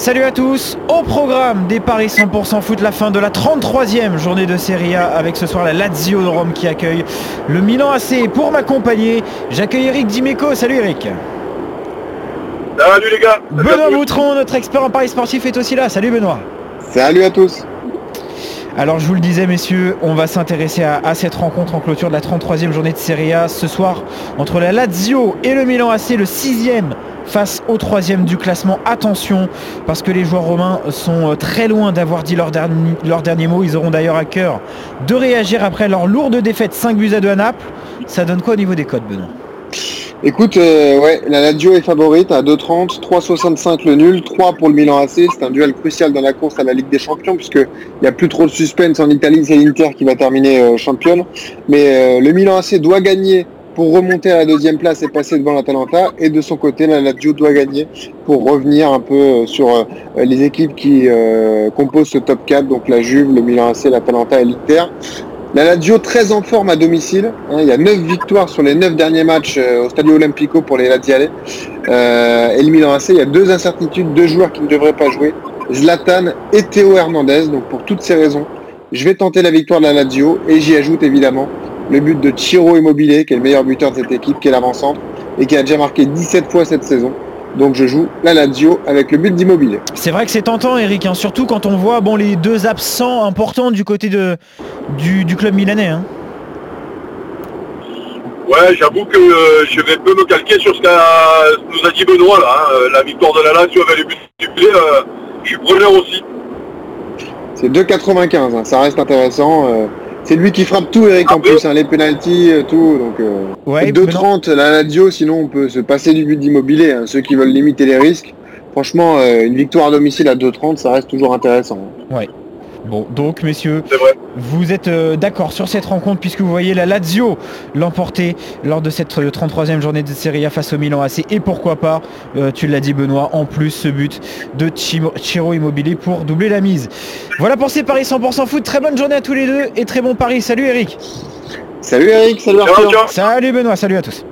Salut à tous, au programme des Paris 100% foot, la fin de la 33e journée de Serie A avec ce soir la Lazio de Rome qui accueille le Milan AC. Pour m'accompagner, j'accueille Eric Dimeco. Salut Eric. Salut les gars? Benoît Boutron, notre expert en Paris sportif, est aussi là. Salut Benoît. Salut à tous. Alors je vous le disais messieurs, on va s'intéresser à, cette rencontre en clôture de la 33e journée de Serie A ce soir entre la Lazio et le Milan AC, le sixième face au troisième du classement. Attention, parce que les joueurs romains sont euh, très loin d'avoir dit leur dernier, leur mot. Ils auront d'ailleurs à cœur de réagir après leur lourde défaite 5 buts à 2 à Naples. Ça donne quoi au niveau des codes, Benoît? Écoute, euh, ouais, la Lazio est favorite à 2,30, 3,65 le nul, 3 pour le Milan AC. C'est un duel crucial dans la course à la Ligue des Champions puisqu'il n'y a plus trop de suspense en Italie, c'est l'Inter qui va terminer euh, championne. Mais le Milan AC doit gagner pour remonter à la deuxième place et passer devant l'Atalanta. Et de son côté, la Lazio doit gagner pour revenir un peu euh, sur euh, les équipes qui euh, composent ce top 4, donc la Juve, le Milan AC, l'Atalanta et l'Inter. La Lazio très en forme à domicile. Hein. il y a 9 victoires sur les 9 derniers matchs au Stadio Olimpico pour les Laziale. et le Milan AC, il y a deux incertitudes, deux joueurs qui ne devraient pas jouer. Zlatan et Théo Hernandez. Donc pour toutes ces raisons, je vais tenter la victoire de la Lazio et j'y ajoute évidemment le but de Chiro Immobilier, qui est le meilleur buteur de cette équipe, qui est l'avant-centre, et qui a déjà marqué 17 fois cette saison. Donc je joue la Lazio avec le but d'Immobilier. C'est vrai que c'est tentant Eric, hein, surtout quand on voit bon, les deux absents importants du côté de, du, club milanais. Hein. Ouais, j'avoue que euh, je vais peu me calquer sur ce qu'a nous a dit Benoît là. Hein. Euh, la victoire de la Lazio avec le but du euh, je suis preneur aussi. C'est 2,95, ça reste intéressant. C'est lui qui frappe tout, Eric, en plus, hein, les pénalties, euh, tout. Donc, euh, 2,30 la radio, sinon on peut se passer du but d'immobilier. Hein, ceux qui veulent limiter les risques. Franchement, euh, une victoire à domicile à 2,30, ça reste toujours intéressant. Ouais. Bon, donc messieurs, vous êtes euh, d'accord sur cette rencontre puisque vous voyez la Lazio l'emporter lors de cette 33e euh, journée de Serie A face au Milan AC et pourquoi pas, euh, tu l'as dit Benoît, en plus ce but de Chiro Immobilier pour doubler la mise. Voilà pour ces paris 100% foot, très bonne journée à tous les deux et très bon pari. Salut Eric. Salut Eric, salut Arthur. Salut Benoît, salut à tous.